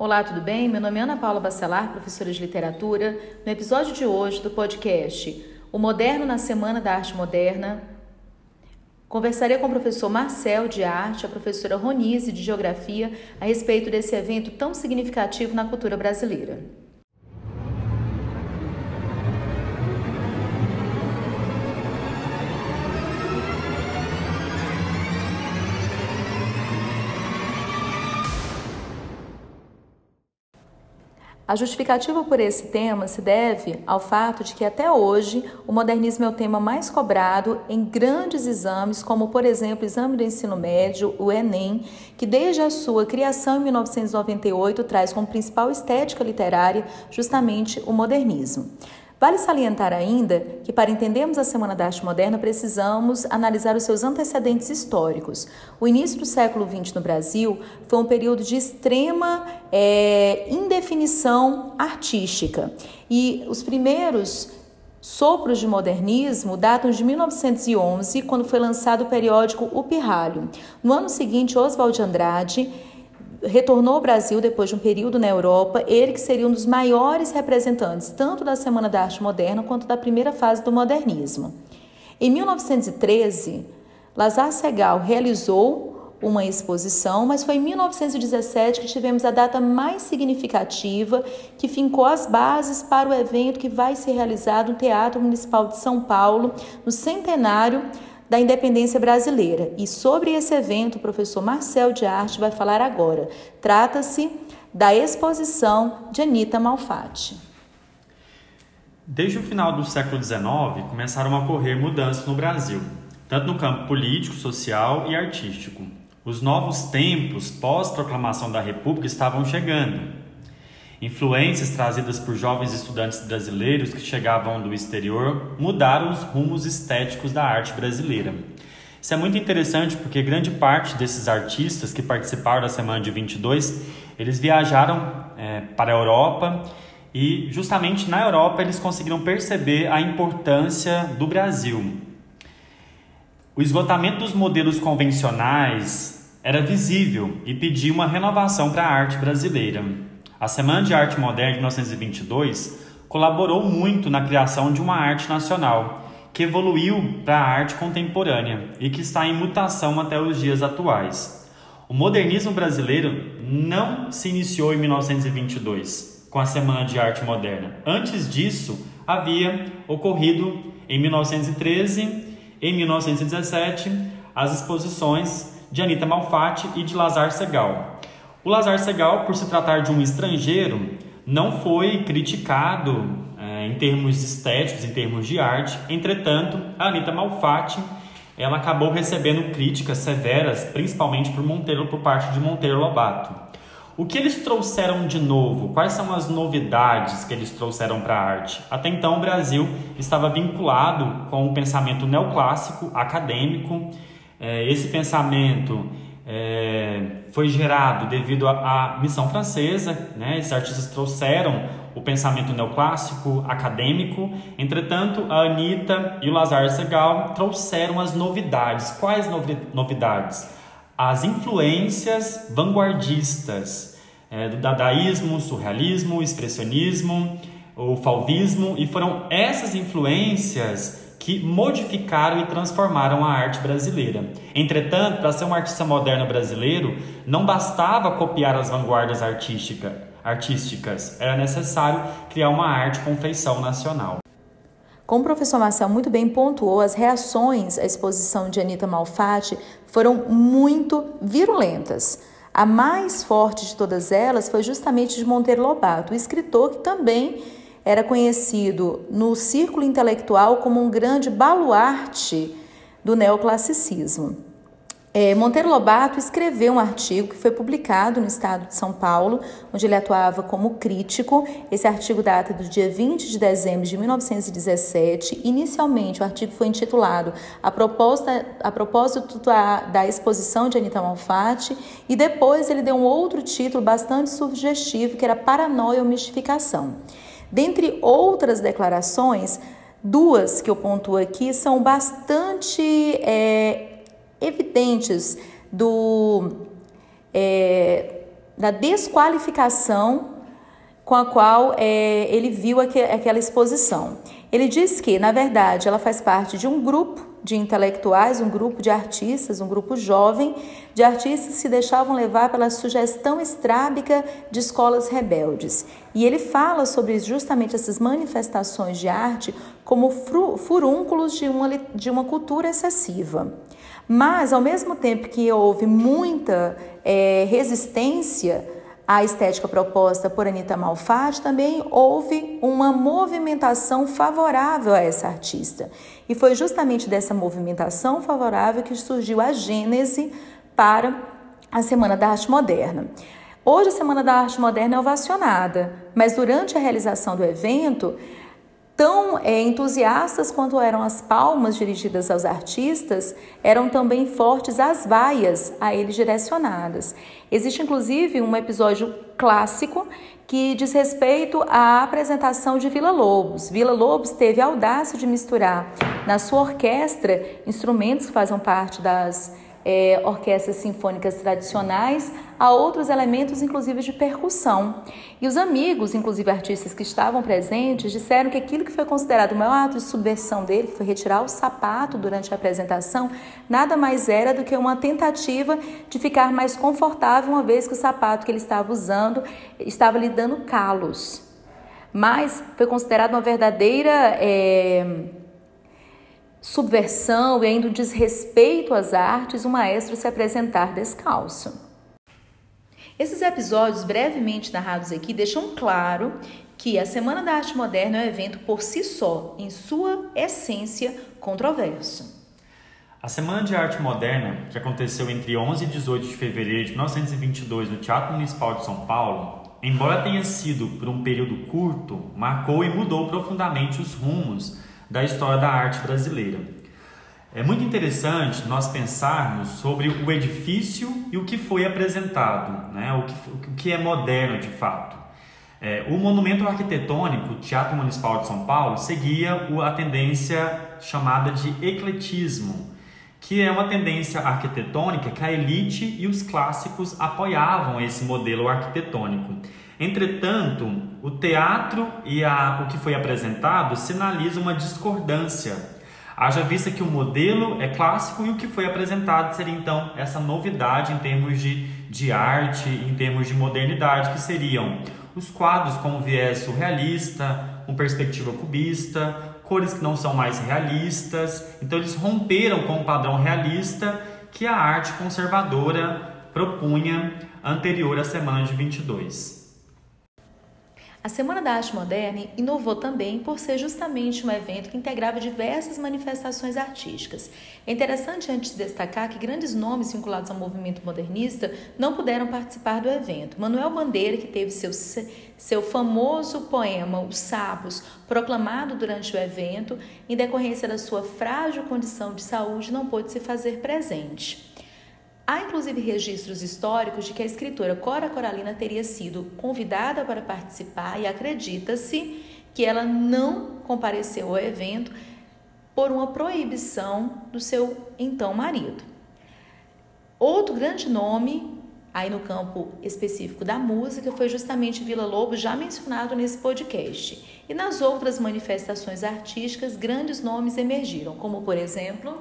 Olá, tudo bem? Meu nome é Ana Paula Bacelar, professora de literatura. No episódio de hoje do podcast O Moderno na Semana da Arte Moderna, conversarei com o professor Marcel de Arte, a professora Ronise de Geografia, a respeito desse evento tão significativo na cultura brasileira. A justificativa por esse tema se deve ao fato de que até hoje o modernismo é o tema mais cobrado em grandes exames, como por exemplo o exame do ensino médio, o Enem, que desde a sua criação em 1998 traz como principal estética literária justamente o modernismo. Vale salientar ainda que, para entendermos a Semana da Arte Moderna, precisamos analisar os seus antecedentes históricos. O início do século XX no Brasil foi um período de extrema é, indefinição artística. E os primeiros sopros de modernismo datam de 1911, quando foi lançado o periódico O Pirralho. No ano seguinte, Oswald de Andrade retornou ao Brasil depois de um período na Europa, ele que seria um dos maiores representantes tanto da Semana da Arte Moderna quanto da primeira fase do modernismo. Em 1913, Lazar Segal realizou uma exposição, mas foi em 1917 que tivemos a data mais significativa que fincou as bases para o evento que vai ser realizado no Teatro Municipal de São Paulo, no centenário da independência brasileira. E sobre esse evento, o professor Marcel de Arte vai falar agora. Trata-se da exposição de Anita Malfatti. Desde o final do século XIX, começaram a ocorrer mudanças no Brasil, tanto no campo político, social e artístico. Os novos tempos pós-proclamação da República estavam chegando Influências trazidas por jovens estudantes brasileiros que chegavam do exterior mudaram os rumos estéticos da arte brasileira. Isso é muito interessante porque grande parte desses artistas que participaram da Semana de 22, eles viajaram é, para a Europa e justamente na Europa eles conseguiram perceber a importância do Brasil. O esgotamento dos modelos convencionais era visível e pedia uma renovação para a arte brasileira. A Semana de Arte Moderna de 1922 colaborou muito na criação de uma arte nacional, que evoluiu para a arte contemporânea e que está em mutação até os dias atuais. O modernismo brasileiro não se iniciou em 1922, com a Semana de Arte Moderna. Antes disso, havia ocorrido em 1913, em 1917, as exposições de Anita Malfatti e de Lazar Segal. O Lazar Segal, por se tratar de um estrangeiro, não foi criticado é, em termos estéticos, em termos de arte. Entretanto, a Anitta Malfatti ela acabou recebendo críticas severas, principalmente por Monteiro, por parte de Monteiro Lobato. O que eles trouxeram de novo? Quais são as novidades que eles trouxeram para a arte? Até então, o Brasil estava vinculado com o pensamento neoclássico, acadêmico. É, esse pensamento é, foi gerado devido à, missão francesa, né? Esses artistas trouxeram o pensamento neoclássico acadêmico. Entretanto, a Anitta e o Lazar Segal trouxeram as novidades. Quais novidades? As influências vanguardistas é, do dadaísmo, surrealismo, expressionismo, o fauvismo, e foram essas influências que modificaram e transformaram a arte brasileira. Entretanto, para ser um artista moderno brasileiro, não bastava copiar as vanguardas artística, artísticas, era necessário criar uma arte com feição nacional. Como o professor Marcel muito bem pontuou, as reações à exposição de Anita Malfatti foram muito virulentas. A mais forte de todas elas foi justamente de Monteiro Lobato, o escritor que também era conhecido no círculo intelectual como um grande baluarte do neoclassicismo. É, Monteiro Lobato escreveu um artigo que foi publicado no estado de São Paulo, onde ele atuava como crítico. Esse artigo data do dia 20 de dezembro de 1917. Inicialmente, o artigo foi intitulado A, Proposta, a Propósito da, da Exposição de Anita Malfatti, e depois ele deu um outro título bastante sugestivo, que era Paranoia ou Mistificação. Dentre outras declarações, duas que eu pontuo aqui são bastante é, evidentes do, é, da desqualificação com a qual é, ele viu aqu aquela exposição. Ele diz que, na verdade, ela faz parte de um grupo de intelectuais, um grupo de artistas, um grupo jovem de artistas se deixavam levar pela sugestão estrábica de escolas rebeldes. E ele fala sobre justamente essas manifestações de arte como furúnculos de uma, de uma cultura excessiva. Mas, ao mesmo tempo que houve muita é, resistência à estética proposta por Anita Malfatti, também houve uma movimentação favorável a essa artista. E foi justamente dessa movimentação favorável que surgiu a gênese para a Semana da Arte Moderna. Hoje a Semana da Arte Moderna é ovacionada, mas durante a realização do evento, tão é, entusiastas quanto eram as palmas dirigidas aos artistas, eram também fortes as vaias a eles direcionadas. Existe inclusive um episódio clássico que diz respeito à apresentação de Vila Lobos. Vila Lobos teve a audácia de misturar na sua orquestra instrumentos que fazem parte das é, orquestras sinfônicas tradicionais a outros elementos, inclusive de percussão. E os amigos, inclusive artistas que estavam presentes, disseram que aquilo que foi considerado o maior ato de subversão dele, que foi retirar o sapato durante a apresentação, nada mais era do que uma tentativa de ficar mais confortável, uma vez que o sapato que ele estava usando estava lhe dando calos. Mas foi considerado uma verdadeira. É, subversão e ainda o desrespeito às artes, o maestro se apresentar descalço. Esses episódios brevemente narrados aqui deixam claro que a Semana da Arte Moderna é um evento por si só, em sua essência, controverso. A Semana de Arte Moderna, que aconteceu entre 11 e 18 de fevereiro de 1922 no Teatro Municipal de São Paulo, embora tenha sido por um período curto, marcou e mudou profundamente os rumos da história da arte brasileira. É muito interessante nós pensarmos sobre o edifício e o que foi apresentado, né? o, que, o que é moderno de fato. É, o monumento arquitetônico, Teatro Municipal de São Paulo, seguia a tendência chamada de ecletismo, que é uma tendência arquitetônica que a elite e os clássicos apoiavam esse modelo arquitetônico. Entretanto, o teatro e a, o que foi apresentado sinalizam uma discordância. Haja vista que o modelo é clássico e o que foi apresentado seria então essa novidade em termos de, de arte, em termos de modernidade, que seriam os quadros com viés surrealista, com perspectiva cubista, cores que não são mais realistas. Então eles romperam com o padrão realista que a arte conservadora propunha anterior à semana de 22. A Semana da Arte Moderna inovou também por ser justamente um evento que integrava diversas manifestações artísticas. É interessante antes destacar que grandes nomes vinculados ao movimento modernista não puderam participar do evento. Manuel Bandeira, que teve seu, seu famoso poema Os Sapos proclamado durante o evento, em decorrência da sua frágil condição de saúde, não pôde se fazer presente. Há inclusive registros históricos de que a escritora Cora Coralina teria sido convidada para participar e acredita-se que ela não compareceu ao evento por uma proibição do seu então marido. Outro grande nome, aí no campo específico da música, foi justamente Vila Lobo, já mencionado nesse podcast. E nas outras manifestações artísticas, grandes nomes emergiram, como por exemplo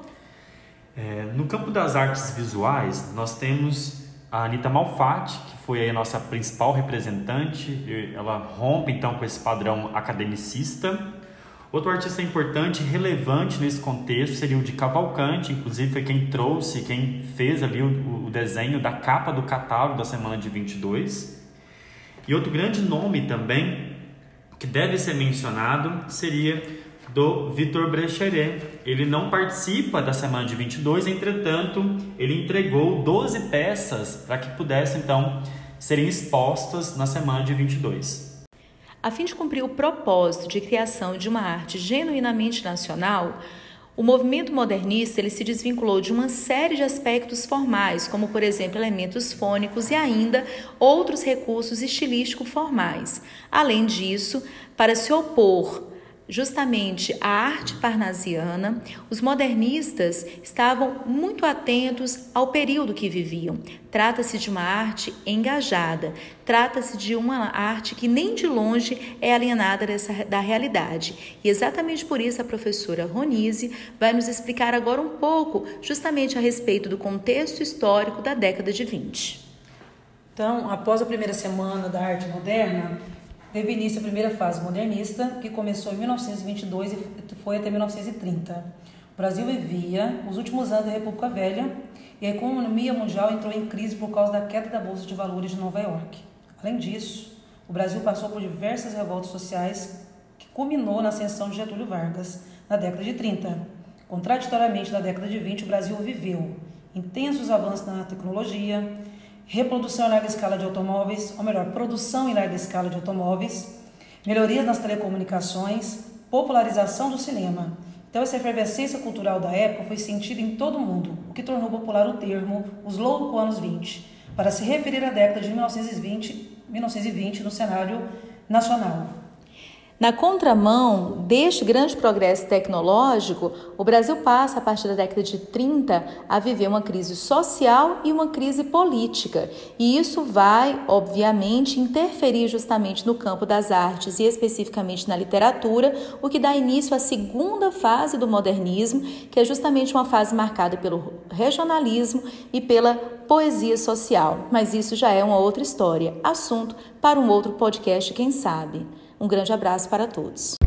é, no campo das artes visuais, nós temos a Anita Malfatti, que foi a nossa principal representante. Ela rompe então com esse padrão academicista. Outro artista importante, relevante nesse contexto, seria o de Cavalcante, inclusive foi quem trouxe, quem fez ali o, o desenho da capa do catálogo da semana de 22. E outro grande nome também, que deve ser mencionado, seria do Vitor Brecheret. Ele não participa da semana de 22, entretanto, ele entregou 12 peças para que pudessem então serem expostas na semana de 22. A fim de cumprir o propósito de criação de uma arte genuinamente nacional, o movimento modernista ele se desvinculou de uma série de aspectos formais, como por exemplo elementos fônicos e ainda outros recursos estilístico formais. Além disso, para se opor justamente a arte parnasiana, os modernistas estavam muito atentos ao período que viviam. Trata-se de uma arte engajada, trata-se de uma arte que nem de longe é alienada dessa, da realidade. E exatamente por isso a professora Ronise vai nos explicar agora um pouco justamente a respeito do contexto histórico da década de 20. Então, após a primeira semana da arte moderna, teve início a primeira fase modernista, que começou em 1922 e foi até 1930. O Brasil vivia os últimos anos da República Velha e a economia mundial entrou em crise por causa da queda da Bolsa de Valores de Nova York. Além disso, o Brasil passou por diversas revoltas sociais que culminou na ascensão de Getúlio Vargas na década de 30. Contraditoriamente, na década de 20, o Brasil viveu intensos avanços na tecnologia, reprodução em larga escala de automóveis, ou melhor, produção em larga escala de automóveis, melhorias nas telecomunicações, popularização do cinema. Então, essa efervescência cultural da época foi sentida em todo o mundo, o que tornou popular o termo os loucos anos 20, para se referir à década de 1920, 1920 no cenário nacional. Na contramão deste grande progresso tecnológico, o Brasil passa, a partir da década de 30, a viver uma crise social e uma crise política. E isso vai, obviamente, interferir justamente no campo das artes e especificamente na literatura, o que dá início à segunda fase do modernismo, que é justamente uma fase marcada pelo regionalismo e pela poesia social. Mas isso já é uma outra história, assunto para um outro podcast, quem sabe. Um grande abraço para todos.